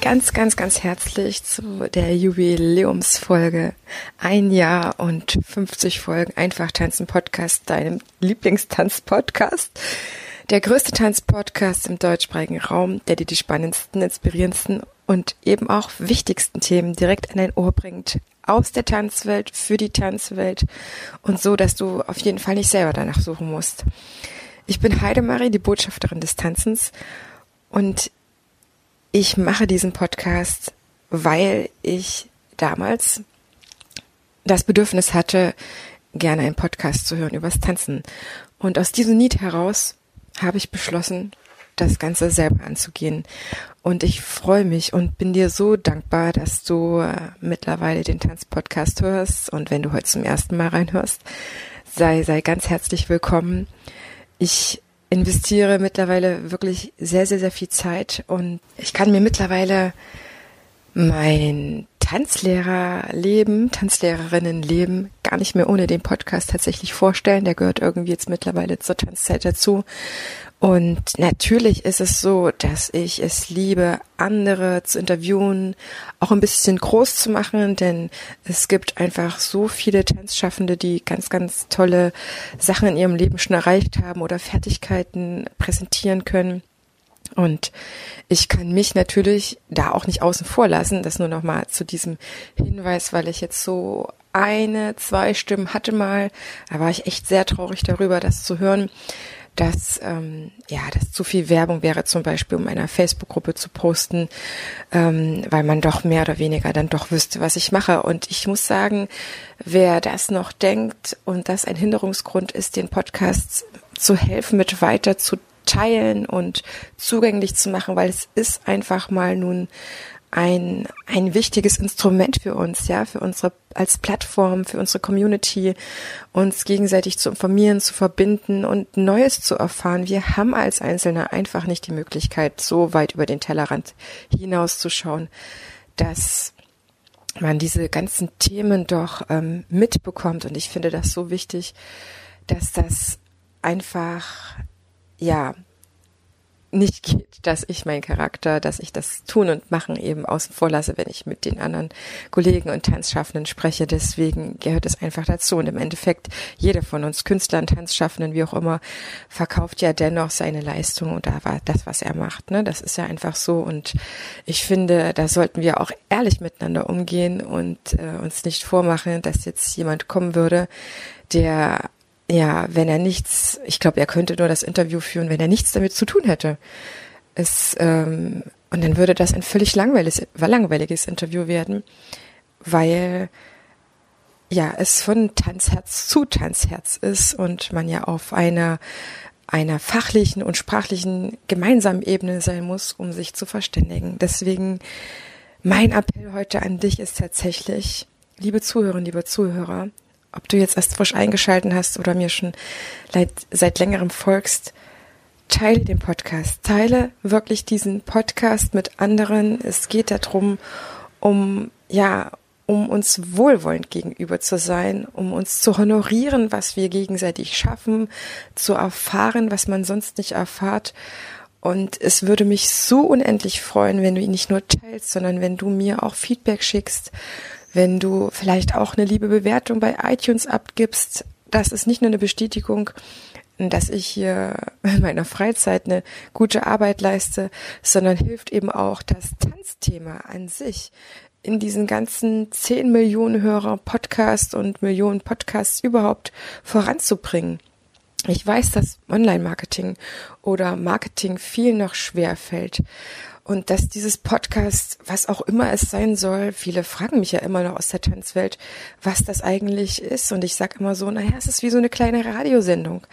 ganz, ganz, ganz herzlich zu der Jubiläumsfolge. Ein Jahr und 50 Folgen Einfach Tanzen Podcast, deinem Lieblingstanz-Podcast. Der größte Tanzpodcast im deutschsprachigen Raum, der dir die spannendsten, inspirierendsten und eben auch wichtigsten Themen direkt an dein Ohr bringt. Aus der Tanzwelt, für die Tanzwelt und so, dass du auf jeden Fall nicht selber danach suchen musst. Ich bin Heidemarie, die Botschafterin des Tanzens und ich mache diesen Podcast, weil ich damals das Bedürfnis hatte, gerne einen Podcast zu hören übers Tanzen. Und aus diesem Need heraus habe ich beschlossen, das Ganze selber anzugehen. Und ich freue mich und bin dir so dankbar, dass du äh, mittlerweile den Tanzpodcast hörst. Und wenn du heute zum ersten Mal reinhörst, sei, sei ganz herzlich willkommen. Ich investiere mittlerweile wirklich sehr, sehr, sehr viel Zeit und ich kann mir mittlerweile mein Tanzlehrerleben, Tanzlehrerinnenleben gar nicht mehr ohne den Podcast tatsächlich vorstellen. Der gehört irgendwie jetzt mittlerweile zur Tanzzeit dazu. Und natürlich ist es so, dass ich es liebe, andere zu interviewen, auch ein bisschen groß zu machen, denn es gibt einfach so viele Tanzschaffende, die ganz, ganz tolle Sachen in ihrem Leben schon erreicht haben oder Fertigkeiten präsentieren können. Und ich kann mich natürlich da auch nicht außen vor lassen. Das nur nochmal zu diesem Hinweis, weil ich jetzt so eine, zwei Stimmen hatte mal. Da war ich echt sehr traurig darüber, das zu hören dass ähm, ja, dass zu viel Werbung wäre, zum Beispiel um einer Facebook-Gruppe zu posten, ähm, weil man doch mehr oder weniger dann doch wüsste, was ich mache. Und ich muss sagen, wer das noch denkt und das ein Hinderungsgrund ist, den Podcast zu helfen, mit weiter zu teilen und zugänglich zu machen, weil es ist einfach mal nun ein, ein wichtiges Instrument für uns, ja, für unsere, als Plattform, für unsere Community, uns gegenseitig zu informieren, zu verbinden und Neues zu erfahren. Wir haben als Einzelne einfach nicht die Möglichkeit, so weit über den Tellerrand hinauszuschauen, dass man diese ganzen Themen doch ähm, mitbekommt. Und ich finde das so wichtig, dass das einfach, ja, nicht geht, dass ich meinen Charakter, dass ich das tun und machen eben außen vor lasse, wenn ich mit den anderen Kollegen und Tanzschaffenden spreche. Deswegen gehört es einfach dazu. Und im Endeffekt, jeder von uns, Künstlern, Tanzschaffenden, wie auch immer, verkauft ja dennoch seine Leistung und da war das, was er macht. Ne? Das ist ja einfach so. Und ich finde, da sollten wir auch ehrlich miteinander umgehen und äh, uns nicht vormachen, dass jetzt jemand kommen würde, der ja, wenn er nichts, ich glaube, er könnte nur das Interview führen, wenn er nichts damit zu tun hätte. Es, ähm, und dann würde das ein völlig langweiliges, langweiliges Interview werden, weil ja es von Tanzherz zu Tanzherz ist und man ja auf einer einer fachlichen und sprachlichen gemeinsamen Ebene sein muss, um sich zu verständigen. Deswegen mein Appell heute an dich ist tatsächlich, liebe Zuhörerinnen, liebe Zuhörer, ob du jetzt erst frisch eingeschalten hast oder mir schon seit, längerem folgst, teile den Podcast. Teile wirklich diesen Podcast mit anderen. Es geht darum, um, ja, um uns wohlwollend gegenüber zu sein, um uns zu honorieren, was wir gegenseitig schaffen, zu erfahren, was man sonst nicht erfahrt. Und es würde mich so unendlich freuen, wenn du ihn nicht nur teilst, sondern wenn du mir auch Feedback schickst, wenn du vielleicht auch eine liebe Bewertung bei iTunes abgibst. Das ist nicht nur eine Bestätigung, dass ich hier in meiner Freizeit eine gute Arbeit leiste, sondern hilft eben auch das Tanzthema an sich in diesen ganzen 10 Millionen Hörer Podcast und Millionen Podcasts überhaupt voranzubringen. Ich weiß, dass Online-Marketing oder Marketing viel noch schwer fällt. Und dass dieses Podcast, was auch immer es sein soll, viele fragen mich ja immer noch aus der Tanzwelt, was das eigentlich ist. Und ich sage immer so, naja, es ist wie so eine kleine Radiosendung,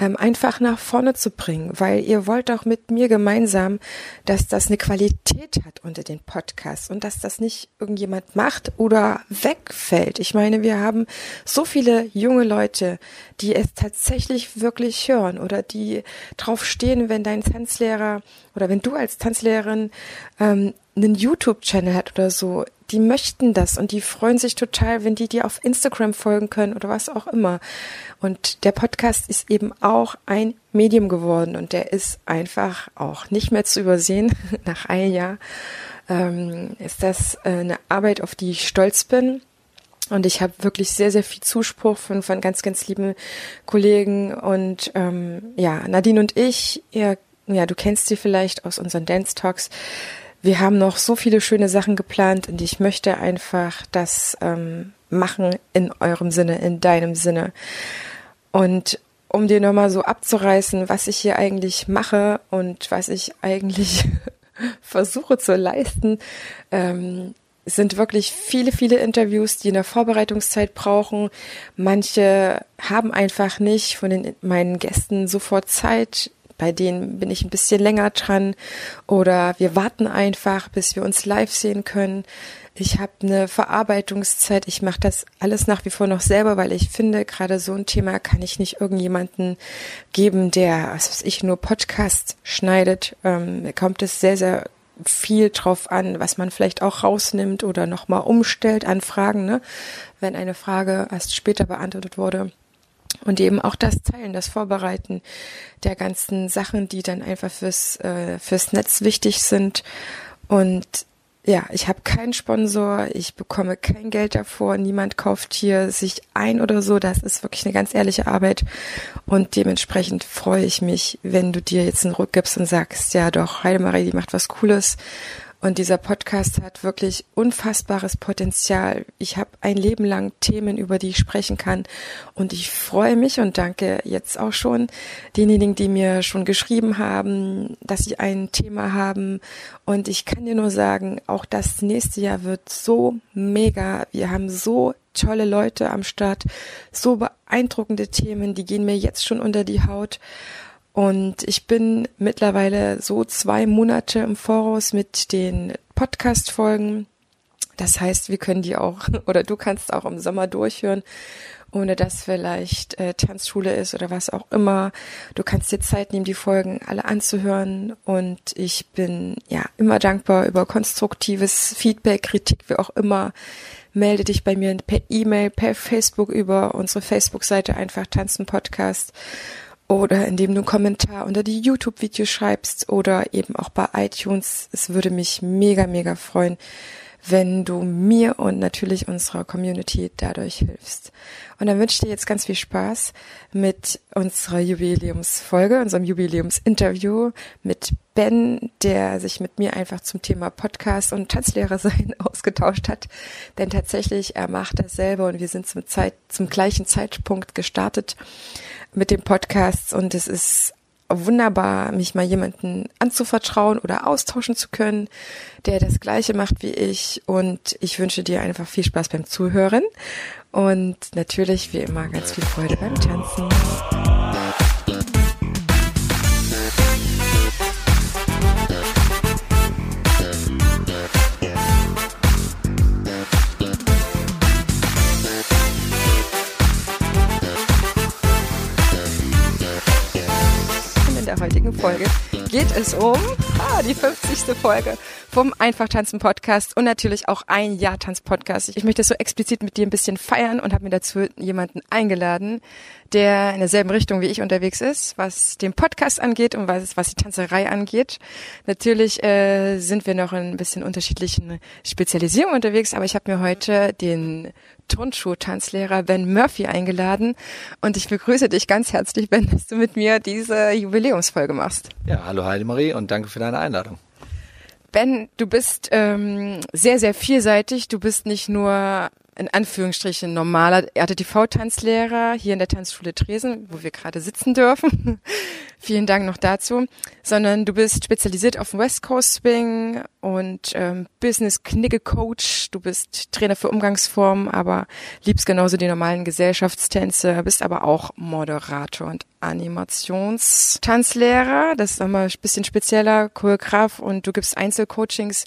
ähm, einfach nach vorne zu bringen, weil ihr wollt auch mit mir gemeinsam, dass das eine Qualität hat unter den Podcasts und dass das nicht irgendjemand macht oder wegfällt. Ich meine, wir haben so viele junge Leute, die es tatsächlich wirklich hören oder die drauf stehen, wenn dein Tanzlehrer oder wenn du als Tanzlehrerin ähm, einen YouTube-Channel hat oder so, die möchten das und die freuen sich total, wenn die dir auf Instagram folgen können oder was auch immer. Und der Podcast ist eben auch ein Medium geworden und der ist einfach auch nicht mehr zu übersehen nach einem Jahr. Ähm, ist das äh, eine Arbeit, auf die ich stolz bin. Und ich habe wirklich sehr, sehr viel Zuspruch von, von ganz, ganz lieben Kollegen. Und ähm, ja, Nadine und ich, ihr ja, du kennst sie vielleicht aus unseren Dance Talks. Wir haben noch so viele schöne Sachen geplant und ich möchte einfach das ähm, machen in eurem Sinne, in deinem Sinne. Und um dir nochmal so abzureißen, was ich hier eigentlich mache und was ich eigentlich versuche zu leisten, ähm, sind wirklich viele, viele Interviews, die in der Vorbereitungszeit brauchen. Manche haben einfach nicht von den, meinen Gästen sofort Zeit, bei denen bin ich ein bisschen länger dran oder wir warten einfach, bis wir uns live sehen können. Ich habe eine Verarbeitungszeit. Ich mache das alles nach wie vor noch selber, weil ich finde, gerade so ein Thema kann ich nicht irgendjemanden geben, der, was weiß ich, nur Podcast schneidet. Ähm, kommt es sehr, sehr viel drauf an, was man vielleicht auch rausnimmt oder nochmal umstellt an Fragen, ne? wenn eine Frage erst später beantwortet wurde und eben auch das Teilen, das Vorbereiten der ganzen Sachen, die dann einfach fürs, äh, fürs Netz wichtig sind. Und ja, ich habe keinen Sponsor, ich bekomme kein Geld davor, niemand kauft hier sich ein oder so. Das ist wirklich eine ganz ehrliche Arbeit. Und dementsprechend freue ich mich, wenn du dir jetzt einen Ruck gibst und sagst, ja doch, Heidemarie, die macht was Cooles und dieser Podcast hat wirklich unfassbares Potenzial. Ich habe ein Leben lang Themen, über die ich sprechen kann. Und ich freue mich und danke jetzt auch schon denjenigen, die mir schon geschrieben haben, dass sie ein Thema haben. Und ich kann dir nur sagen, auch das nächste Jahr wird so mega. Wir haben so tolle Leute am Start, so beeindruckende Themen, die gehen mir jetzt schon unter die Haut. Und ich bin mittlerweile so zwei Monate im Voraus mit den Podcast-Folgen. Das heißt, wir können die auch, oder du kannst auch im Sommer durchhören, ohne dass vielleicht äh, Tanzschule ist oder was auch immer. Du kannst dir Zeit nehmen, die Folgen alle anzuhören. Und ich bin ja immer dankbar über konstruktives Feedback, Kritik, wie auch immer. Melde dich bei mir per E-Mail, per Facebook über unsere Facebook-Seite einfach Tanzen Podcast oder indem du einen Kommentar unter die YouTube-Videos schreibst oder eben auch bei iTunes. Es würde mich mega, mega freuen, wenn du mir und natürlich unserer Community dadurch hilfst. Und dann wünsche ich dir jetzt ganz viel Spaß mit unserer Jubiläumsfolge, unserem Jubiläumsinterview mit Ben, der sich mit mir einfach zum Thema Podcast und Tanzlehrer sein ausgetauscht hat. Denn tatsächlich, er macht das selber und wir sind zum, Zeit, zum gleichen Zeitpunkt gestartet mit den Podcasts und es ist wunderbar, mich mal jemanden anzuvertrauen oder austauschen zu können, der das Gleiche macht wie ich. Und ich wünsche dir einfach viel Spaß beim Zuhören und natürlich wie immer ganz viel Freude beim Tanzen. Es um ah, die 50. Folge vom Einfach Tanzen Podcast und natürlich auch ein Jahr Tanz Podcast. Ich möchte es so explizit mit dir ein bisschen feiern und habe mir dazu jemanden eingeladen, der in derselben Richtung wie ich unterwegs ist, was den Podcast angeht und was, was die Tanzerei angeht. Natürlich äh, sind wir noch in ein bisschen unterschiedlichen Spezialisierungen unterwegs, aber ich habe mir heute den Turnschuh-Tanzlehrer Ben Murphy eingeladen und ich begrüße dich ganz herzlich, Ben, dass du mit mir diese Jubiläumsfolge machst. Ja, hallo Heidemarie und danke für deine Einladung. Ben, du bist ähm, sehr, sehr vielseitig. Du bist nicht nur in Anführungsstrichen normaler RTV-Tanzlehrer hier in der Tanzschule Dresden, wo wir gerade sitzen dürfen. Vielen Dank noch dazu. Sondern du bist spezialisiert auf West Coast Swing und ähm, Business Knigge Coach. Du bist Trainer für Umgangsformen, aber liebst genauso die normalen Gesellschaftstänze, bist aber auch Moderator und Animationstanzlehrer. Das ist nochmal ein bisschen spezieller, Choreograf und du gibst Einzelcoachings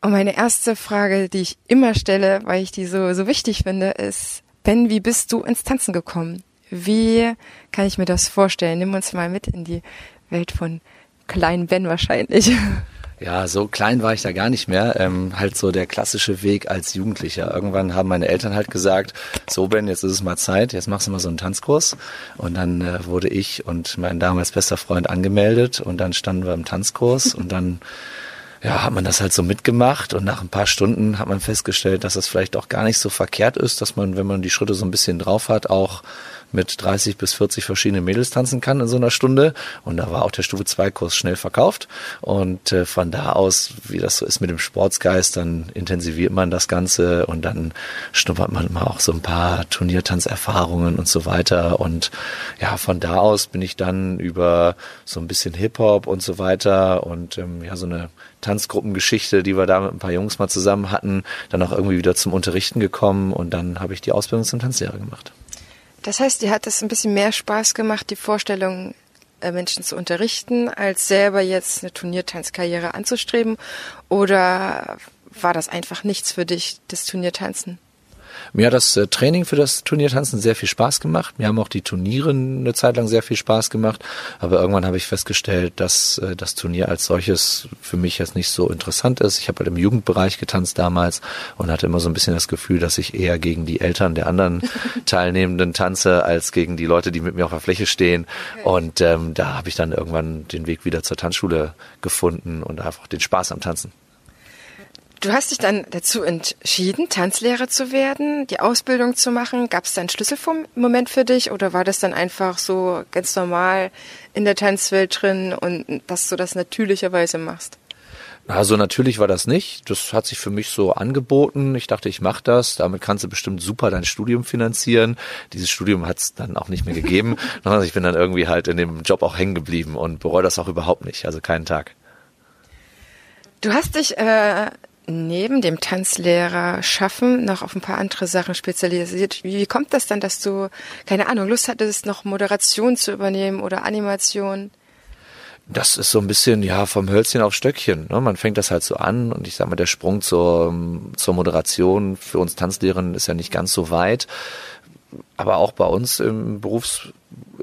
und meine erste Frage, die ich immer stelle, weil ich die so, so wichtig finde, ist, Ben, wie bist du ins Tanzen gekommen? Wie kann ich mir das vorstellen? Nimm uns mal mit in die Welt von kleinen Ben wahrscheinlich. Ja, so klein war ich da gar nicht mehr. Ähm, halt so der klassische Weg als Jugendlicher. Irgendwann haben meine Eltern halt gesagt, so Ben, jetzt ist es mal Zeit, jetzt machst du mal so einen Tanzkurs. Und dann äh, wurde ich und mein damals bester Freund angemeldet und dann standen wir im Tanzkurs und dann ja, hat man das halt so mitgemacht und nach ein paar Stunden hat man festgestellt, dass das vielleicht auch gar nicht so verkehrt ist, dass man, wenn man die Schritte so ein bisschen drauf hat, auch mit 30 bis 40 verschiedene Mädels tanzen kann in so einer Stunde. Und da war auch der Stufe 2 Kurs schnell verkauft. Und äh, von da aus, wie das so ist mit dem Sportsgeist, dann intensiviert man das Ganze und dann schnuppert man mal auch so ein paar Turniertanzerfahrungen und so weiter. Und ja, von da aus bin ich dann über so ein bisschen Hip-Hop und so weiter und ähm, ja, so eine Tanzgruppengeschichte, die wir da mit ein paar Jungs mal zusammen hatten, dann auch irgendwie wieder zum Unterrichten gekommen und dann habe ich die Ausbildung zum Tanzlehrer gemacht. Das heißt, dir hat es ein bisschen mehr Spaß gemacht, die Vorstellung, äh, Menschen zu unterrichten, als selber jetzt eine Turniertanzkarriere anzustreben? Oder war das einfach nichts für dich, das Turniertanzen? Mir hat das äh, Training für das Turniertanzen sehr viel Spaß gemacht. Mir haben auch die Turniere eine Zeit lang sehr viel Spaß gemacht. Aber irgendwann habe ich festgestellt, dass äh, das Turnier als solches für mich jetzt nicht so interessant ist. Ich habe halt im Jugendbereich getanzt damals und hatte immer so ein bisschen das Gefühl, dass ich eher gegen die Eltern der anderen Teilnehmenden tanze, als gegen die Leute, die mit mir auf der Fläche stehen. Okay. Und ähm, da habe ich dann irgendwann den Weg wieder zur Tanzschule gefunden und einfach den Spaß am Tanzen. Du hast dich dann dazu entschieden, Tanzlehrer zu werden, die Ausbildung zu machen. Gab es da einen Schlüsselmoment für dich oder war das dann einfach so ganz normal in der Tanzwelt drin und dass du das natürlicherweise machst? Also natürlich war das nicht. Das hat sich für mich so angeboten. Ich dachte, ich mache das. Damit kannst du bestimmt super dein Studium finanzieren. Dieses Studium hat es dann auch nicht mehr gegeben. Ich bin dann irgendwie halt in dem Job auch hängen geblieben und bereue das auch überhaupt nicht. Also keinen Tag. Du hast dich äh, neben dem Tanzlehrer schaffen noch auf ein paar andere Sachen spezialisiert. Wie kommt das dann, dass du, keine Ahnung, Lust hattest, noch Moderation zu übernehmen oder Animation? Das ist so ein bisschen, ja, vom Hölzchen auf Stöckchen. Ne? Man fängt das halt so an und ich sag mal, der Sprung zur, zur Moderation für uns Tanzlehrerinnen ist ja nicht ganz so weit. Aber auch bei uns im Berufs,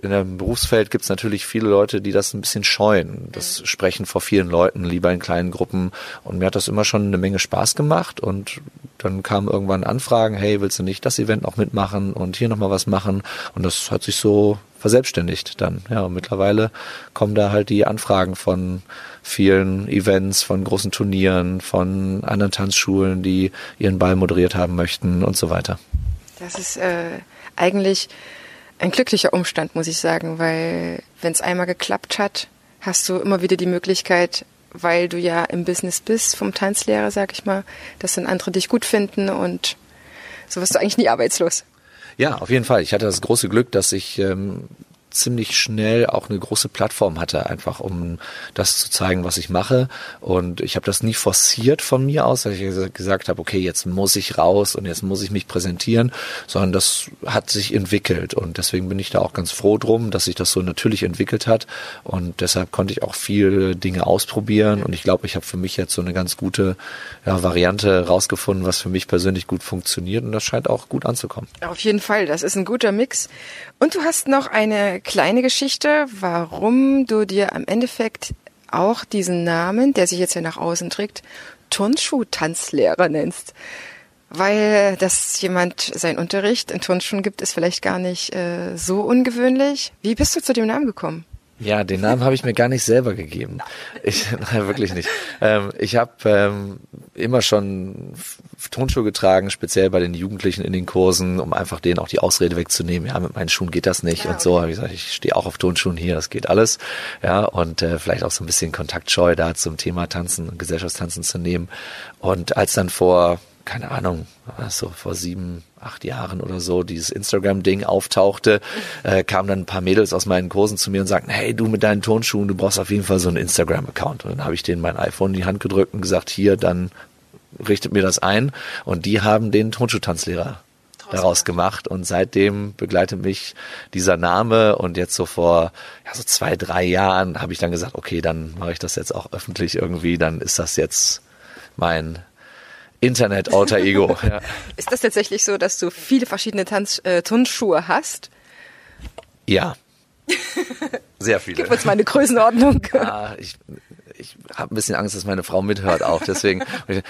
in dem Berufsfeld gibt es natürlich viele Leute, die das ein bisschen scheuen. Das mhm. Sprechen vor vielen Leuten, lieber in kleinen Gruppen. Und mir hat das immer schon eine Menge Spaß gemacht. Und dann kamen irgendwann Anfragen, hey, willst du nicht das Event noch mitmachen und hier nochmal was machen? Und das hat sich so verselbstständigt dann. Ja, und mittlerweile kommen da halt die Anfragen von vielen Events, von großen Turnieren, von anderen Tanzschulen, die ihren Ball moderiert haben möchten und so weiter. Das ist äh, eigentlich ein glücklicher Umstand, muss ich sagen, weil wenn es einmal geklappt hat, hast du immer wieder die Möglichkeit, weil du ja im Business bist vom Tanzlehrer, sag ich mal, dass dann andere dich gut finden und so wirst du eigentlich nie arbeitslos. Ja, auf jeden Fall. Ich hatte das große Glück, dass ich ähm, ziemlich schnell auch eine große Plattform hatte, einfach um das zu zeigen, was ich mache. Und ich habe das nie forciert von mir aus, dass ich gesagt habe, okay, jetzt muss ich raus und jetzt muss ich mich präsentieren, sondern das hat sich entwickelt. Und deswegen bin ich da auch ganz froh drum, dass sich das so natürlich entwickelt hat. Und deshalb konnte ich auch viele Dinge ausprobieren. Und ich glaube, ich habe für mich jetzt so eine ganz gute ja, Variante rausgefunden, was für mich persönlich gut funktioniert. Und das scheint auch gut anzukommen. Auf jeden Fall, das ist ein guter Mix. Und du hast noch eine kleine Geschichte, warum du dir am Endeffekt auch diesen Namen, der sich jetzt ja nach außen trägt, Turnschuh-Tanzlehrer nennst. Weil dass jemand seinen Unterricht in Turnschuhen gibt, ist vielleicht gar nicht äh, so ungewöhnlich. Wie bist du zu dem Namen gekommen? Ja, den Namen habe ich mir gar nicht selber gegeben. Ich, nein, wirklich nicht. Ähm, ich habe ähm, immer schon Tonschuhe getragen, speziell bei den Jugendlichen in den Kursen, um einfach denen auch die Ausrede wegzunehmen. Ja, mit meinen Schuhen geht das nicht ja, und so. Hab ich gesagt, ich stehe auch auf Tonschuhen hier, das geht alles. Ja, und äh, vielleicht auch so ein bisschen Kontaktscheu da zum Thema Tanzen und Gesellschaftstanzen zu nehmen. Und als dann vor keine Ahnung, so vor sieben, acht Jahren oder so, dieses Instagram-Ding auftauchte, äh, kamen dann ein paar Mädels aus meinen Kursen zu mir und sagten, hey, du mit deinen Turnschuhen, du brauchst auf jeden Fall so einen Instagram-Account. Und dann habe ich denen mein iPhone in die Hand gedrückt und gesagt, hier, dann richtet mir das ein. Und die haben den Turnschuhtanzlehrer daraus gemacht und seitdem begleitet mich dieser Name und jetzt so vor ja, so zwei, drei Jahren habe ich dann gesagt, okay, dann mache ich das jetzt auch öffentlich irgendwie, dann ist das jetzt mein Internet-Alter Ego. ja. Ist das tatsächlich so, dass du viele verschiedene Tanz äh, Turnschuhe hast? Ja. Sehr viele. Gib uns mal eine Größenordnung. Ah, ich ich habe ein bisschen Angst, dass meine Frau mithört auch. Deswegen,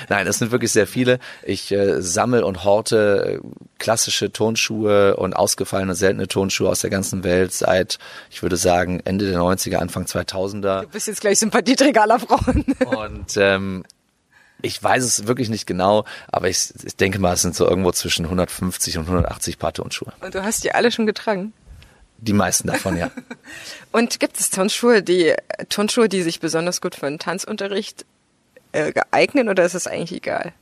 nein, es sind wirklich sehr viele. Ich äh, sammle und horte äh, klassische Tonschuhe und ausgefallene, seltene Tonschuhe aus der ganzen Welt seit, ich würde sagen, Ende der 90er, Anfang 2000er. Du bist jetzt gleich Sympathieträger aller Frauen. Und ähm, ich weiß es wirklich nicht genau, aber ich, ich denke mal, es sind so irgendwo zwischen 150 und 180 Paar Tonschuhe. Und du hast die alle schon getragen? Die meisten davon, ja. Und gibt es Turnschuhe, die Turnschuhe, die sich besonders gut für einen Tanzunterricht äh, geeignen oder ist es eigentlich egal?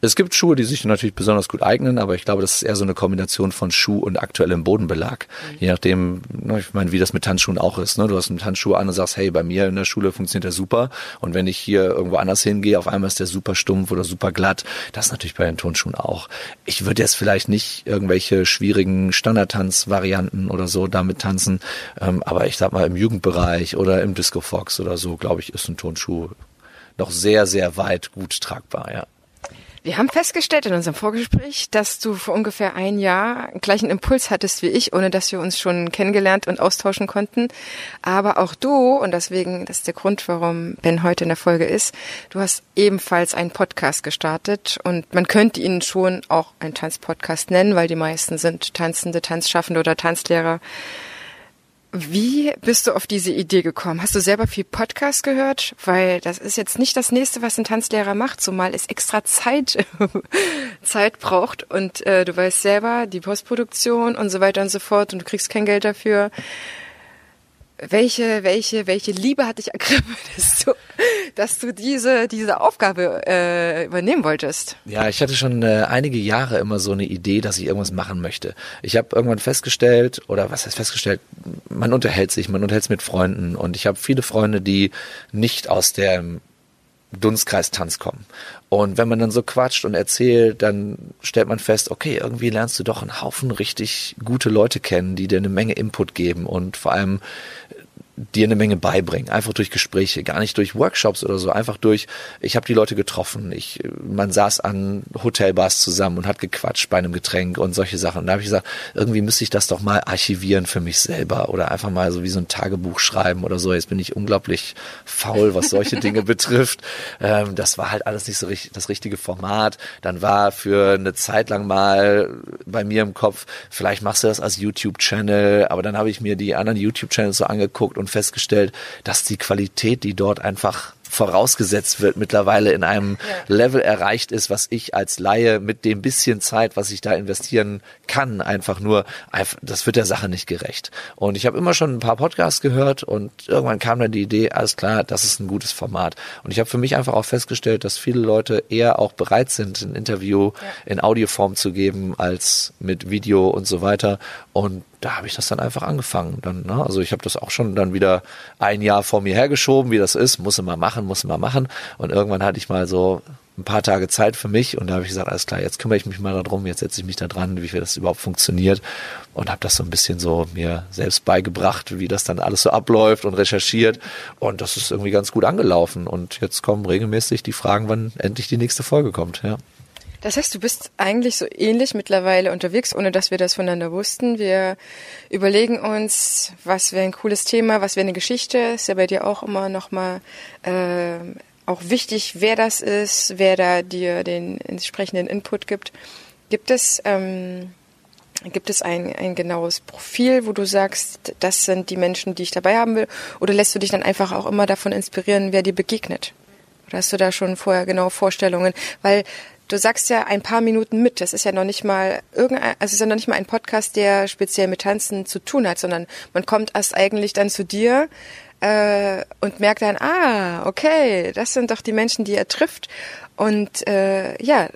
Es gibt Schuhe, die sich natürlich besonders gut eignen, aber ich glaube, das ist eher so eine Kombination von Schuh und aktuellem Bodenbelag. Mhm. Je nachdem, ne, ich meine, wie das mit Tanzschuhen auch ist. Ne? Du hast einen Tanzschuh an und sagst, hey, bei mir in der Schule funktioniert der super. Und wenn ich hier irgendwo anders hingehe, auf einmal ist der super stumpf oder super glatt. Das ist natürlich bei den Turnschuhen auch. Ich würde jetzt vielleicht nicht irgendwelche schwierigen Standardtanzvarianten oder so damit tanzen, ähm, aber ich sag mal im Jugendbereich oder im Disco Fox oder so, glaube ich, ist ein Turnschuh noch sehr, sehr weit gut tragbar, ja. Wir haben festgestellt in unserem Vorgespräch, dass du vor ungefähr ein Jahr gleichen Impuls hattest wie ich, ohne dass wir uns schon kennengelernt und austauschen konnten. Aber auch du, und deswegen, das ist der Grund, warum Ben heute in der Folge ist, du hast ebenfalls einen Podcast gestartet und man könnte ihn schon auch einen Tanzpodcast nennen, weil die meisten sind Tanzende, Tanzschaffende oder Tanzlehrer. Wie bist du auf diese Idee gekommen? Hast du selber viel Podcast gehört? Weil das ist jetzt nicht das nächste, was ein Tanzlehrer macht, zumal es extra Zeit, Zeit braucht und äh, du weißt selber, die Postproduktion und so weiter und so fort und du kriegst kein Geld dafür welche, welche, welche Liebe hat dich ergriffen, dass du, dass du diese, diese Aufgabe äh, übernehmen wolltest? Ja, ich hatte schon äh, einige Jahre immer so eine Idee, dass ich irgendwas machen möchte. Ich habe irgendwann festgestellt, oder was heißt festgestellt, man unterhält sich, man unterhält sich mit Freunden und ich habe viele Freunde, die nicht aus dem Dunstkreis Tanz kommen. Und wenn man dann so quatscht und erzählt, dann stellt man fest, okay, irgendwie lernst du doch einen Haufen richtig gute Leute kennen, die dir eine Menge Input geben. Und vor allem dir eine Menge beibringen, einfach durch Gespräche, gar nicht durch Workshops oder so, einfach durch, ich habe die Leute getroffen, ich, man saß an Hotelbars zusammen und hat gequatscht bei einem Getränk und solche Sachen. Und da habe ich gesagt, irgendwie müsste ich das doch mal archivieren für mich selber oder einfach mal so wie so ein Tagebuch schreiben oder so. Jetzt bin ich unglaublich faul, was solche Dinge betrifft. Ähm, das war halt alles nicht so richtig, das richtige Format. Dann war für eine Zeit lang mal bei mir im Kopf, vielleicht machst du das als YouTube-Channel, aber dann habe ich mir die anderen YouTube-Channels so angeguckt und festgestellt, dass die Qualität, die dort einfach vorausgesetzt wird, mittlerweile in einem ja. Level erreicht ist, was ich als Laie mit dem bisschen Zeit, was ich da investieren kann, einfach nur, das wird der Sache nicht gerecht. Und ich habe immer schon ein paar Podcasts gehört und irgendwann kam dann die Idee, alles klar, das ist ein gutes Format. Und ich habe für mich einfach auch festgestellt, dass viele Leute eher auch bereit sind, ein Interview ja. in Audioform zu geben, als mit Video und so weiter. Und da habe ich das dann einfach angefangen. Dann, ne? Also ich habe das auch schon dann wieder ein Jahr vor mir hergeschoben, wie das ist, muss immer machen, muss immer machen. Und irgendwann hatte ich mal so ein paar Tage Zeit für mich und da habe ich gesagt, alles klar, jetzt kümmere ich mich mal darum, jetzt setze ich mich da dran, wie das überhaupt funktioniert und habe das so ein bisschen so mir selbst beigebracht, wie das dann alles so abläuft und recherchiert und das ist irgendwie ganz gut angelaufen und jetzt kommen regelmäßig die Fragen, wann endlich die nächste Folge kommt, ja. Das heißt, du bist eigentlich so ähnlich mittlerweile unterwegs, ohne dass wir das voneinander wussten. Wir überlegen uns, was wäre ein cooles Thema, was wäre eine Geschichte. Ist ja bei dir auch immer nochmal äh, auch wichtig, wer das ist, wer da dir den entsprechenden Input gibt. Gibt es ähm, Gibt es ein, ein genaues Profil, wo du sagst, das sind die Menschen, die ich dabei haben will? Oder lässt du dich dann einfach auch immer davon inspirieren, wer dir begegnet? Oder hast du da schon vorher genaue Vorstellungen? Weil Du sagst ja ein paar Minuten mit. Das ist ja noch nicht mal irgendein, also ist ja noch nicht mal ein Podcast, der speziell mit Tanzen zu tun hat, sondern man kommt erst eigentlich dann zu dir äh, und merkt dann, ah, okay, das sind doch die Menschen, die er trifft. Und äh, ja,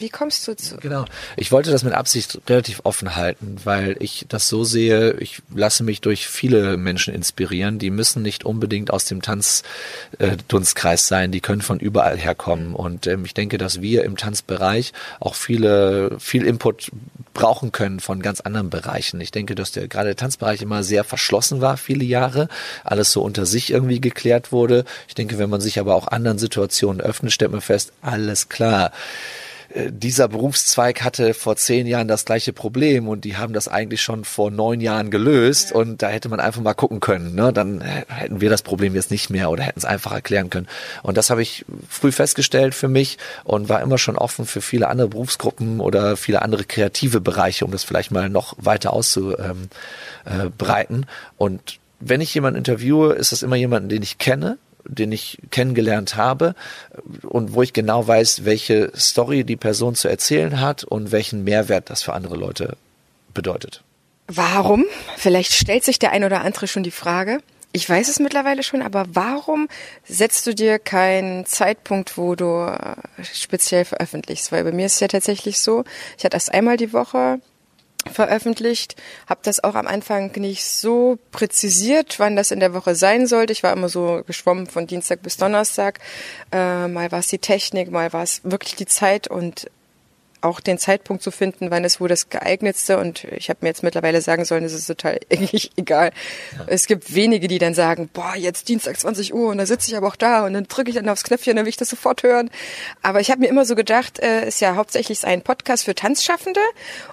Wie kommst du zu? Genau. Ich wollte das mit Absicht relativ offen halten, weil ich das so sehe, ich lasse mich durch viele Menschen inspirieren, die müssen nicht unbedingt aus dem Tanzdunstkreis sein, die können von überall herkommen. Und ähm, ich denke, dass wir im Tanzbereich auch viele, viel Input brauchen können von ganz anderen Bereichen. Ich denke, dass der gerade der Tanzbereich immer sehr verschlossen war, viele Jahre, alles so unter sich irgendwie geklärt wurde. Ich denke, wenn man sich aber auch anderen Situationen öffnet, stellt man fest, alles klar äh, dieser Berufszweig hatte vor zehn Jahren das gleiche Problem und die haben das eigentlich schon vor neun Jahren gelöst und da hätte man einfach mal gucken können. Ne? Dann hätten wir das Problem jetzt nicht mehr oder hätten es einfach erklären können. Und das habe ich früh festgestellt für mich und war immer schon offen für viele andere Berufsgruppen oder viele andere kreative Bereiche, um das vielleicht mal noch weiter auszubreiten. Ähm, äh, und wenn ich jemanden interviewe, ist das immer jemanden, den ich kenne den ich kennengelernt habe und wo ich genau weiß, welche Story die Person zu erzählen hat und welchen Mehrwert das für andere Leute bedeutet. Warum? Vielleicht stellt sich der ein oder andere schon die Frage. Ich weiß es mittlerweile schon, aber warum setzt du dir keinen Zeitpunkt, wo du äh, speziell veröffentlichst? Weil bei mir ist es ja tatsächlich so, ich hatte erst einmal die Woche veröffentlicht, habe das auch am Anfang nicht so präzisiert, wann das in der Woche sein sollte. Ich war immer so geschwommen von Dienstag bis Donnerstag. Äh, mal war es die Technik, mal war es wirklich die Zeit und auch den Zeitpunkt zu finden, wann es wohl das geeignetste und ich habe mir jetzt mittlerweile sagen sollen, es ist total eigentlich egal. Ja. Es gibt wenige, die dann sagen, boah, jetzt Dienstag 20 Uhr und da sitze ich aber auch da und dann drücke ich dann aufs Knöpfchen, dann will ich das sofort hören. Aber ich habe mir immer so gedacht, äh, ist ja hauptsächlich ein Podcast für Tanzschaffende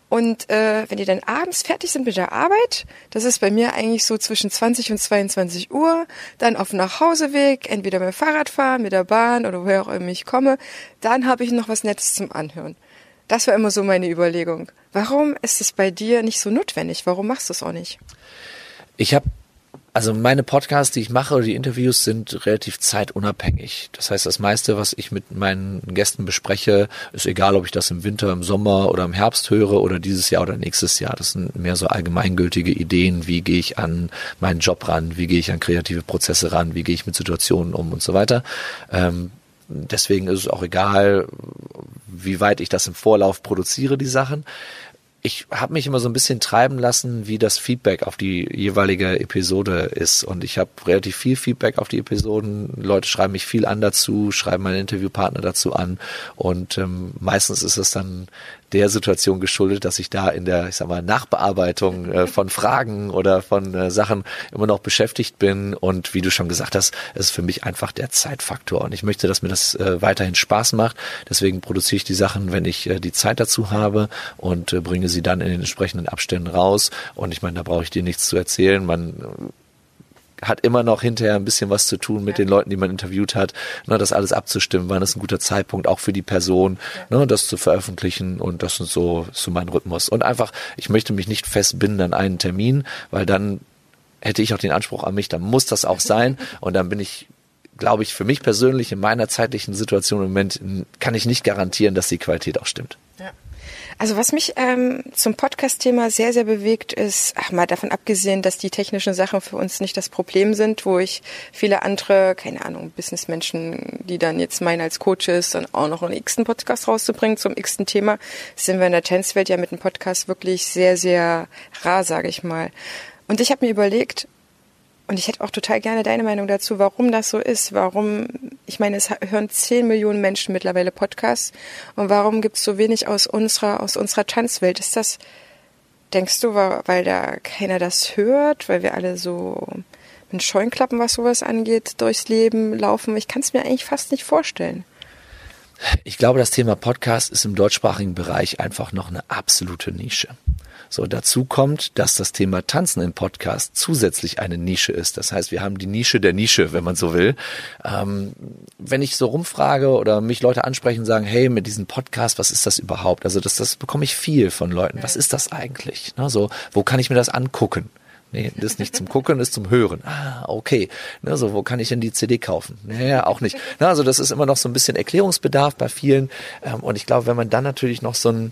und äh, wenn die dann abends fertig sind mit der Arbeit, das ist bei mir eigentlich so zwischen 20 und 22 Uhr, dann auf dem Nachhauseweg, entweder mit dem Fahrrad fahren, mit der Bahn oder woher auch immer ich komme, dann habe ich noch was Nettes zum Anhören. Das war immer so meine Überlegung. Warum ist es bei dir nicht so notwendig? Warum machst du es auch nicht? Ich habe also meine Podcasts, die ich mache oder die Interviews sind relativ zeitunabhängig. Das heißt, das meiste, was ich mit meinen Gästen bespreche, ist egal, ob ich das im Winter, im Sommer oder im Herbst höre oder dieses Jahr oder nächstes Jahr. Das sind mehr so allgemeingültige Ideen. Wie gehe ich an meinen Job ran? Wie gehe ich an kreative Prozesse ran? Wie gehe ich mit Situationen um und so weiter? Ähm, deswegen ist es auch egal, wie weit ich das im Vorlauf produziere, die Sachen. Ich habe mich immer so ein bisschen treiben lassen, wie das Feedback auf die jeweilige Episode ist. Und ich habe relativ viel Feedback auf die Episoden. Leute schreiben mich viel an dazu, schreiben meine Interviewpartner dazu an. Und ähm, meistens ist es dann der Situation geschuldet, dass ich da in der, ich sag mal, Nachbearbeitung äh, von Fragen oder von äh, Sachen immer noch beschäftigt bin. Und wie du schon gesagt hast, ist für mich einfach der Zeitfaktor. Und ich möchte, dass mir das äh, weiterhin Spaß macht. Deswegen produziere ich die Sachen, wenn ich äh, die Zeit dazu habe und äh, bringe sie dann in den entsprechenden Abständen raus. Und ich meine, da brauche ich dir nichts zu erzählen. Man hat immer noch hinterher ein bisschen was zu tun mit ja. den Leuten, die man interviewt hat, ne, das alles abzustimmen, wann ist ein guter Zeitpunkt auch für die Person, ja. ne, das zu veröffentlichen und das ist so, so mein Rhythmus. Und einfach, ich möchte mich nicht festbinden an einen Termin, weil dann hätte ich auch den Anspruch an mich, dann muss das auch sein und dann bin ich glaube ich, für mich persönlich in meiner zeitlichen Situation im Moment kann ich nicht garantieren, dass die Qualität auch stimmt. Also was mich ähm, zum Podcast-Thema sehr, sehr bewegt, ist, ach mal davon abgesehen, dass die technischen Sachen für uns nicht das Problem sind, wo ich viele andere, keine Ahnung, Businessmenschen, die dann jetzt meinen als Coaches, dann auch noch einen x-ten Podcast rauszubringen zum x-ten Thema, sind wir in der Tänzwelt ja mit dem Podcast wirklich sehr, sehr rar, sage ich mal. Und ich habe mir überlegt, und ich hätte auch total gerne deine Meinung dazu, warum das so ist. Warum, ich meine, es hören zehn Millionen Menschen mittlerweile Podcasts. Und warum gibt es so wenig aus unserer, aus unserer Tanzwelt? Ist das, denkst du, weil da keiner das hört, weil wir alle so mit Scheunklappen, was sowas angeht, durchs Leben laufen? Ich kann es mir eigentlich fast nicht vorstellen. Ich glaube, das Thema Podcast ist im deutschsprachigen Bereich einfach noch eine absolute Nische. So, dazu kommt, dass das Thema Tanzen im Podcast zusätzlich eine Nische ist. Das heißt, wir haben die Nische der Nische, wenn man so will. Ähm, wenn ich so rumfrage oder mich Leute ansprechen und sagen, hey, mit diesem Podcast, was ist das überhaupt? Also das, das bekomme ich viel von Leuten. Was ist das eigentlich? Na, so, wo kann ich mir das angucken? Nee, das ist nicht zum Gucken, das ist zum Hören. Ah, okay. Ne, so, wo kann ich denn die CD kaufen? Naja, auch nicht. Na, also das ist immer noch so ein bisschen Erklärungsbedarf bei vielen. Ähm, und ich glaube, wenn man dann natürlich noch so ein,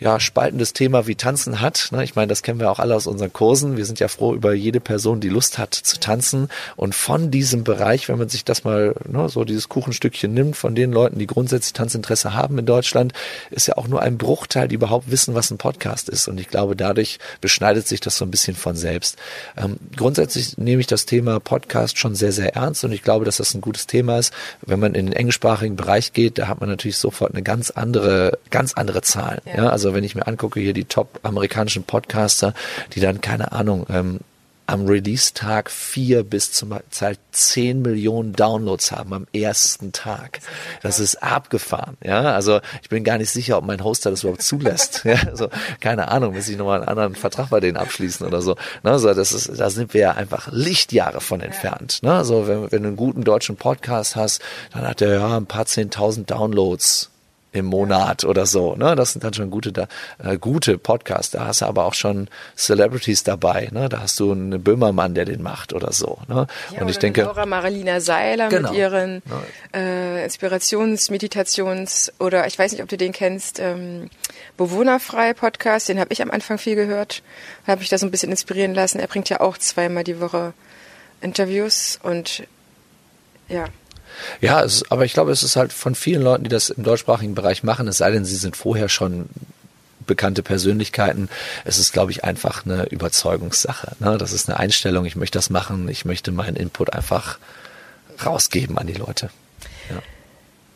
ja, spaltendes Thema wie Tanzen hat. Ne? Ich meine, das kennen wir auch alle aus unseren Kursen. Wir sind ja froh über jede Person, die Lust hat zu tanzen. Und von diesem Bereich, wenn man sich das mal ne, so dieses Kuchenstückchen nimmt, von den Leuten, die grundsätzlich Tanzinteresse haben in Deutschland, ist ja auch nur ein Bruchteil, die überhaupt wissen, was ein Podcast ist. Und ich glaube, dadurch beschneidet sich das so ein bisschen von selbst. Ähm, grundsätzlich nehme ich das Thema Podcast schon sehr, sehr ernst und ich glaube, dass das ein gutes Thema ist. Wenn man in den englischsprachigen Bereich geht, da hat man natürlich sofort eine ganz andere, ganz andere Zahlen. Ja. ja also wenn ich mir angucke, hier die top amerikanischen Podcaster, die dann, keine Ahnung, ähm, am Release-Tag vier bis zum Teil zehn Millionen Downloads haben am ersten Tag. Das ist abgefahren. Ja, also ich bin gar nicht sicher, ob mein Hoster das überhaupt zulässt. Ja, also keine Ahnung, muss ich nochmal einen anderen Vertrag bei denen abschließen oder so. Ne, also das ist, da sind wir ja einfach Lichtjahre von entfernt. Ne, also wenn, wenn du einen guten deutschen Podcast hast, dann hat er ja ein paar zehntausend Downloads im Monat oder so. Ne? Das sind dann schon gute, da, äh, gute Podcasts. Da hast du aber auch schon Celebrities dabei. Ne? Da hast du einen Böhmermann, der den macht oder so. Ne? Ja, und ich denke. Laura Marilina Seiler genau. mit ihren äh, Inspirations-, Meditations- oder ich weiß nicht, ob du den kennst, ähm, Bewohnerfrei Podcast. Den habe ich am Anfang viel gehört. Habe mich da so ein bisschen inspirieren lassen. Er bringt ja auch zweimal die Woche Interviews und ja, ja, es, aber ich glaube, es ist halt von vielen Leuten, die das im deutschsprachigen Bereich machen, es sei denn, sie sind vorher schon bekannte Persönlichkeiten. Es ist, glaube ich, einfach eine Überzeugungssache. Ne? Das ist eine Einstellung, ich möchte das machen, ich möchte meinen Input einfach rausgeben an die Leute. Ja.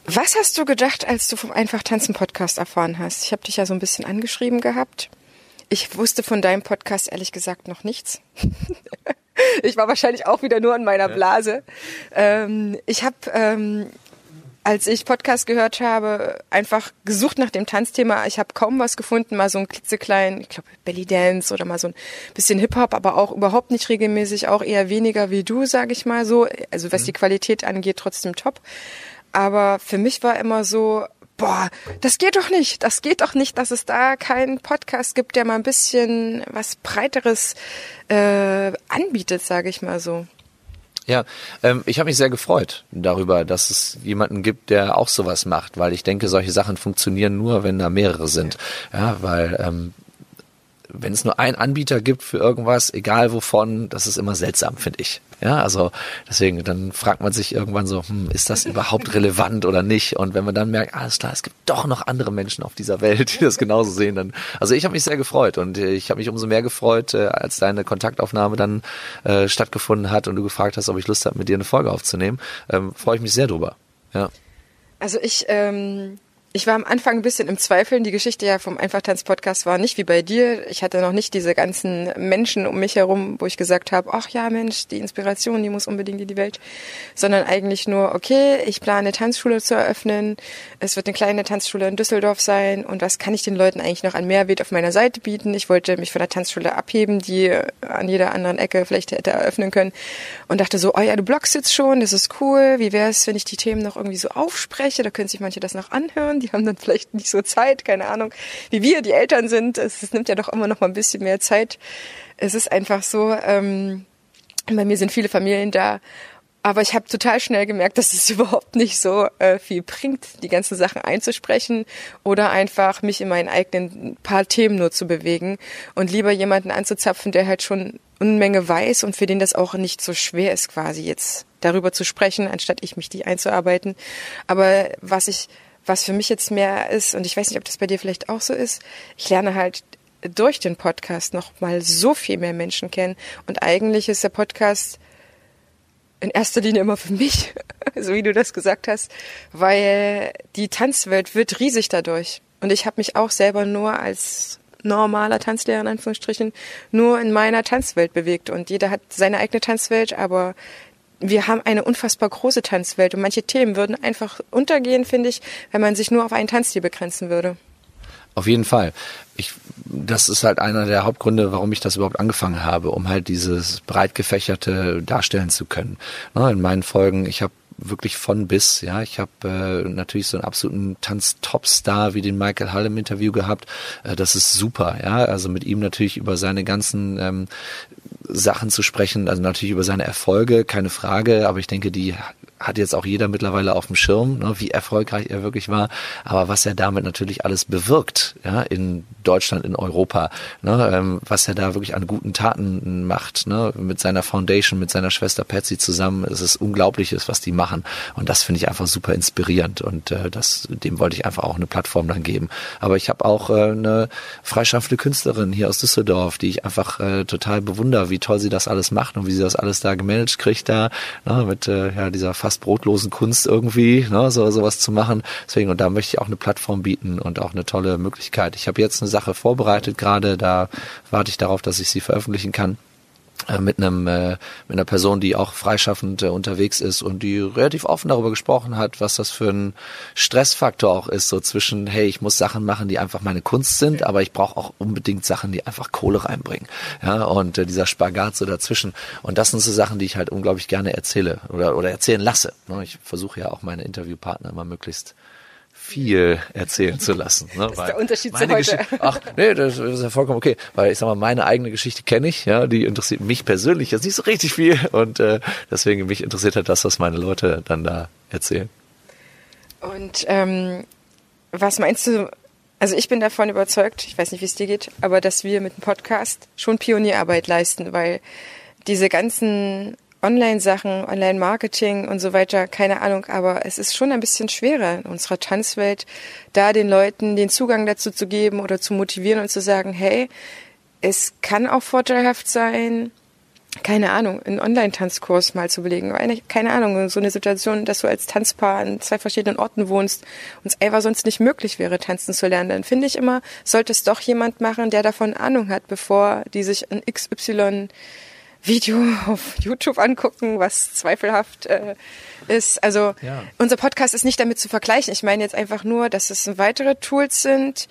Was hast du gedacht, als du vom Einfach Tanzen Podcast erfahren hast? Ich habe dich ja so ein bisschen angeschrieben gehabt. Ich wusste von deinem Podcast ehrlich gesagt noch nichts. ich war wahrscheinlich auch wieder nur in meiner Blase. Ähm, ich habe, ähm, als ich Podcast gehört habe, einfach gesucht nach dem Tanzthema. Ich habe kaum was gefunden, mal so ein klitzeklein, ich glaube Belly Dance oder mal so ein bisschen Hip Hop, aber auch überhaupt nicht regelmäßig, auch eher weniger wie du, sage ich mal so. Also was mhm. die Qualität angeht, trotzdem top. Aber für mich war immer so, boah, das geht doch nicht, das geht doch nicht, dass es da keinen Podcast gibt, der mal ein bisschen was Breiteres äh, anbietet, sage ich mal so. Ja, ähm, ich habe mich sehr gefreut darüber, dass es jemanden gibt, der auch sowas macht, weil ich denke, solche Sachen funktionieren nur, wenn da mehrere sind. Ja, weil ähm, wenn es nur einen Anbieter gibt für irgendwas, egal wovon, das ist immer seltsam, finde ich. Ja, also deswegen, dann fragt man sich irgendwann so, hm, ist das überhaupt relevant oder nicht? Und wenn man dann merkt, alles klar, es gibt doch noch andere Menschen auf dieser Welt, die das genauso sehen, dann, also ich habe mich sehr gefreut und ich habe mich umso mehr gefreut, äh, als deine Kontaktaufnahme dann äh, stattgefunden hat und du gefragt hast, ob ich Lust habe, mit dir eine Folge aufzunehmen. Ähm, Freue ich mich sehr drüber. Ja. Also ich ähm, ich war am Anfang ein bisschen im Zweifeln. Die Geschichte ja vom Einfachtanz-Podcast war nicht wie bei dir. Ich hatte noch nicht diese ganzen Menschen um mich herum, wo ich gesagt habe, ach ja, Mensch, die Inspiration, die muss unbedingt in die Welt. Sondern eigentlich nur, okay, ich plane eine Tanzschule zu eröffnen. Es wird eine kleine Tanzschule in Düsseldorf sein. Und was kann ich den Leuten eigentlich noch an Mehrwert auf meiner Seite bieten? Ich wollte mich von der Tanzschule abheben, die an jeder anderen Ecke vielleicht hätte eröffnen können. Und dachte so, oh ja, du bloggst jetzt schon, das ist cool. Wie wäre es, wenn ich die Themen noch irgendwie so aufspreche? Da können sich manche das noch anhören die haben dann vielleicht nicht so Zeit, keine Ahnung, wie wir, die Eltern sind. Es, es nimmt ja doch immer noch mal ein bisschen mehr Zeit. Es ist einfach so, ähm, bei mir sind viele Familien da aber ich habe total schnell gemerkt, dass es überhaupt nicht so äh, viel bringt, die ganzen Sachen einzusprechen oder einfach mich in meinen eigenen paar Themen nur zu bewegen und lieber jemanden anzuzapfen, der halt schon Unmenge weiß und für den das auch nicht so schwer ist, quasi jetzt darüber zu sprechen, anstatt ich mich die einzuarbeiten. Aber was ich was für mich jetzt mehr ist, und ich weiß nicht, ob das bei dir vielleicht auch so ist, ich lerne halt durch den Podcast noch mal so viel mehr Menschen kennen. Und eigentlich ist der Podcast in erster Linie immer für mich, so wie du das gesagt hast, weil die Tanzwelt wird riesig dadurch. Und ich habe mich auch selber nur als normaler Tanzlehrer in Anführungsstrichen nur in meiner Tanzwelt bewegt. Und jeder hat seine eigene Tanzwelt, aber wir haben eine unfassbar große Tanzwelt und manche Themen würden einfach untergehen, finde ich, wenn man sich nur auf einen Tanzstil begrenzen würde. Auf jeden Fall. Ich, das ist halt einer der Hauptgründe, warum ich das überhaupt angefangen habe, um halt dieses breit gefächerte darstellen zu können. In meinen Folgen, ich habe wirklich von bis. Ja, ich habe äh, natürlich so einen absoluten Tanz-Topstar wie den Michael Hall im Interview gehabt. Äh, das ist super. Ja, also mit ihm natürlich über seine ganzen ähm, Sachen zu sprechen, also natürlich über seine Erfolge, keine Frage, aber ich denke, die hat jetzt auch jeder mittlerweile auf dem Schirm, ne, wie erfolgreich er wirklich war, aber was er damit natürlich alles bewirkt, ja, in Deutschland, in Europa, ne, ähm, was er da wirklich an guten Taten macht, ne, mit seiner Foundation, mit seiner Schwester Patsy zusammen, es ist unglaubliches, was die machen. Und das finde ich einfach super inspirierend. Und äh, das, dem wollte ich einfach auch eine Plattform dann geben. Aber ich habe auch äh, eine freischaffende Künstlerin hier aus Düsseldorf, die ich einfach äh, total bewundere, wie toll sie das alles macht und wie sie das alles da gemanagt kriegt da, ne, mit äh, ja, dieser fast brotlosen Kunst irgendwie, ne, so sowas zu machen. Deswegen, und da möchte ich auch eine Plattform bieten und auch eine tolle Möglichkeit. Ich habe jetzt eine Sache vorbereitet gerade, da warte ich darauf, dass ich sie veröffentlichen kann. Äh, mit einem äh, mit einer Person, die auch freischaffend äh, unterwegs ist und die relativ offen darüber gesprochen hat, was das für ein Stressfaktor auch ist, so zwischen hey, ich muss Sachen machen, die einfach meine Kunst sind, aber ich brauche auch unbedingt Sachen, die einfach Kohle reinbringen. Ja, und äh, dieser Spagat so dazwischen und das sind so Sachen, die ich halt unglaublich gerne erzähle oder oder erzählen lasse. Ne? Ich versuche ja auch meine Interviewpartner immer möglichst viel erzählen zu lassen. Ne? Das ist der Unterschied zu heute. Geschichte, ach, nee, das ist ja vollkommen okay. Weil ich sag mal, meine eigene Geschichte kenne ich, ja, die interessiert mich persönlich jetzt nicht so richtig viel. Und äh, deswegen mich interessiert halt das, was meine Leute dann da erzählen. Und ähm, was meinst du, also ich bin davon überzeugt, ich weiß nicht, wie es dir geht, aber dass wir mit dem Podcast schon Pionierarbeit leisten, weil diese ganzen Online-Sachen, Online-Marketing und so weiter, keine Ahnung, aber es ist schon ein bisschen schwerer in unserer Tanzwelt, da den Leuten den Zugang dazu zu geben oder zu motivieren und zu sagen, hey, es kann auch vorteilhaft sein, keine Ahnung, einen Online-Tanzkurs mal zu belegen. Keine Ahnung, so eine Situation, dass du als Tanzpaar an zwei verschiedenen Orten wohnst und es einfach sonst nicht möglich wäre, tanzen zu lernen. Dann finde ich immer, sollte es doch jemand machen, der davon Ahnung hat, bevor die sich ein XY Video auf YouTube angucken, was zweifelhaft äh, ist. Also ja. unser Podcast ist nicht damit zu vergleichen. Ich meine jetzt einfach nur, dass es weitere Tools sind,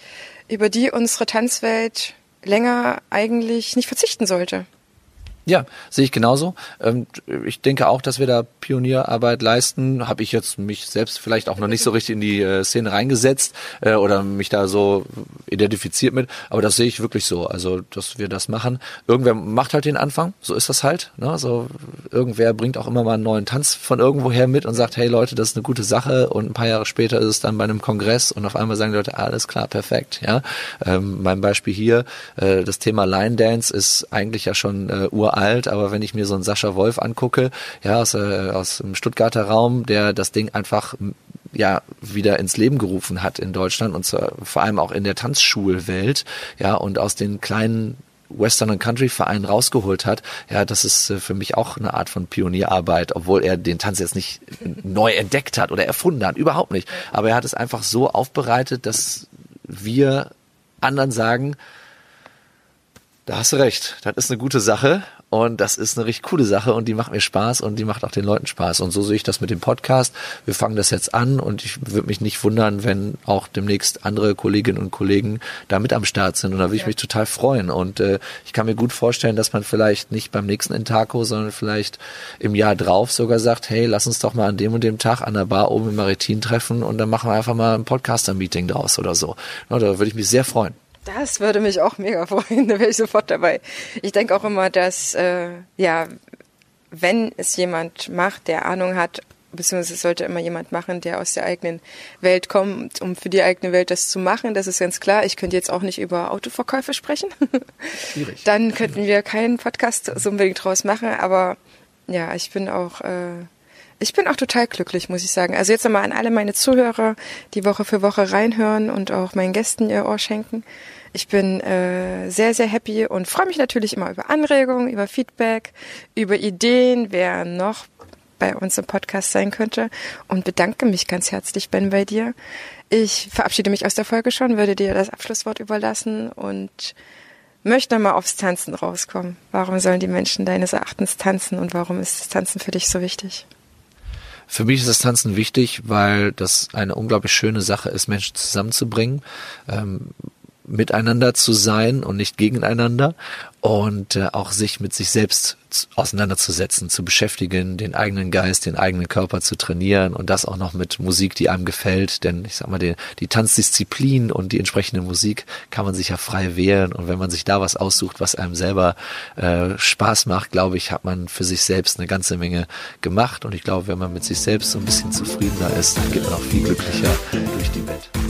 über die unsere Tanzwelt länger eigentlich nicht verzichten sollte. Ja, sehe ich genauso. Ähm, ich denke auch, dass wir da Pionierarbeit leisten. Habe ich jetzt mich selbst vielleicht auch noch nicht so richtig in die äh, Szene reingesetzt äh, oder mich da so identifiziert mit. Aber das sehe ich wirklich so. Also, dass wir das machen. Irgendwer macht halt den Anfang. So ist das halt. Ne? So irgendwer bringt auch immer mal einen neuen Tanz von irgendwoher mit und sagt, hey Leute, das ist eine gute Sache. Und ein paar Jahre später ist es dann bei einem Kongress und auf einmal sagen die Leute, alles klar, perfekt. Ja, ähm, mein Beispiel hier, äh, das Thema Line Dance ist eigentlich ja schon äh, uralt alt, aber wenn ich mir so einen Sascha Wolf angucke, ja, aus, äh, aus dem Stuttgarter Raum, der das Ding einfach ja wieder ins Leben gerufen hat in Deutschland und zwar vor allem auch in der Tanzschulwelt, ja, und aus den kleinen Western und Country Verein rausgeholt hat, ja, das ist äh, für mich auch eine Art von Pionierarbeit, obwohl er den Tanz jetzt nicht neu entdeckt hat oder erfunden hat, überhaupt nicht. Aber er hat es einfach so aufbereitet, dass wir anderen sagen, da hast du recht, das ist eine gute Sache und das ist eine richtig coole Sache und die macht mir Spaß und die macht auch den Leuten Spaß. Und so sehe ich das mit dem Podcast. Wir fangen das jetzt an und ich würde mich nicht wundern, wenn auch demnächst andere Kolleginnen und Kollegen da mit am Start sind. Und da würde ich mich total freuen. Und äh, ich kann mir gut vorstellen, dass man vielleicht nicht beim nächsten Intaco, sondern vielleicht im Jahr drauf sogar sagt, hey, lass uns doch mal an dem und dem Tag an der Bar oben im Maritim treffen und dann machen wir einfach mal ein Podcaster-Meeting draus oder so. Ja, da würde ich mich sehr freuen. Das würde mich auch mega freuen, da wäre ich sofort dabei. Ich denke auch immer, dass, äh, ja, wenn es jemand macht, der Ahnung hat, beziehungsweise es sollte immer jemand machen, der aus der eigenen Welt kommt, um für die eigene Welt das zu machen. Das ist ganz klar. Ich könnte jetzt auch nicht über Autoverkäufe sprechen. Schwierig. Dann könnten wir keinen Podcast so unbedingt draus machen. Aber ja, ich bin auch, äh, ich bin auch total glücklich, muss ich sagen. Also jetzt nochmal an alle meine Zuhörer, die Woche für Woche reinhören und auch meinen Gästen ihr Ohr schenken. Ich bin äh, sehr, sehr happy und freue mich natürlich immer über Anregungen, über Feedback, über Ideen, wer noch bei uns im Podcast sein könnte und bedanke mich ganz herzlich, Ben, bei dir. Ich verabschiede mich aus der Folge schon, würde dir das Abschlusswort überlassen und möchte nochmal aufs Tanzen rauskommen. Warum sollen die Menschen deines Erachtens tanzen und warum ist das Tanzen für dich so wichtig? Für mich ist das Tanzen wichtig, weil das eine unglaublich schöne Sache ist, Menschen zusammenzubringen. Ähm, miteinander zu sein und nicht gegeneinander und äh, auch sich mit sich selbst auseinanderzusetzen, zu beschäftigen, den eigenen Geist, den eigenen Körper zu trainieren und das auch noch mit Musik, die einem gefällt, denn ich sag mal, die, die Tanzdisziplin und die entsprechende Musik kann man sich ja frei wählen. Und wenn man sich da was aussucht, was einem selber äh, Spaß macht, glaube ich, hat man für sich selbst eine ganze Menge gemacht. Und ich glaube, wenn man mit sich selbst so ein bisschen zufriedener ist, dann geht man auch viel glücklicher durch die Welt.